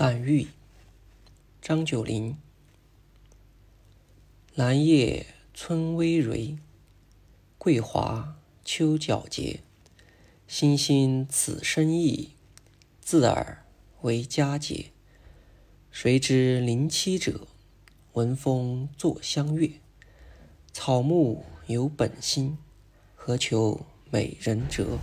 感遇，张九龄。兰叶春葳蕤，桂华秋皎洁。欣欣此生意，自尔为佳节。谁知林栖者，闻风坐相悦。草木有本心，何求美人折？